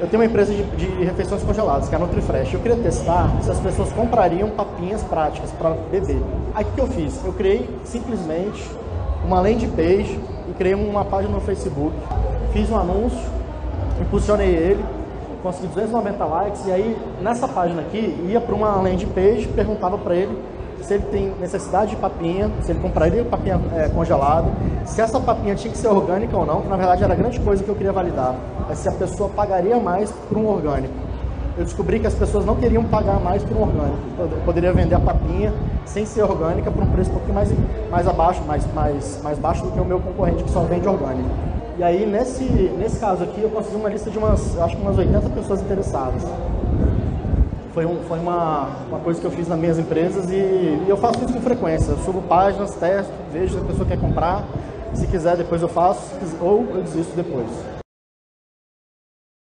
eu tenho uma empresa de, de refeições congeladas, que é a NutriFresh. Eu queria testar se as pessoas comprariam papinhas práticas para beber. Aí o que eu fiz? Eu criei simplesmente uma landing page e criei uma página no Facebook. Fiz um anúncio, impulsionei ele, consegui 290 likes e aí nessa página aqui ia para uma landing page, perguntava para ele se ele tem necessidade de papinha, se ele compraria papinha é, congelado, se essa papinha tinha que ser orgânica ou não, que na verdade era a grande coisa que eu queria validar, é se a pessoa pagaria mais por um orgânico. Eu descobri que as pessoas não queriam pagar mais por um orgânico. Eu poderia vender a papinha sem ser orgânica por um preço um pouquinho mais, mais abaixo, mais, mais, mais baixo do que o meu concorrente que só vende orgânico. E aí, nesse, nesse caso aqui, eu consegui uma lista de umas, acho que umas 80 pessoas interessadas foi, um, foi uma, uma coisa que eu fiz nas minhas empresas e, e, eu faço isso com frequência. Eu subo páginas, testo, vejo se a pessoa quer comprar. Se quiser, depois eu faço, ou eu desisto depois.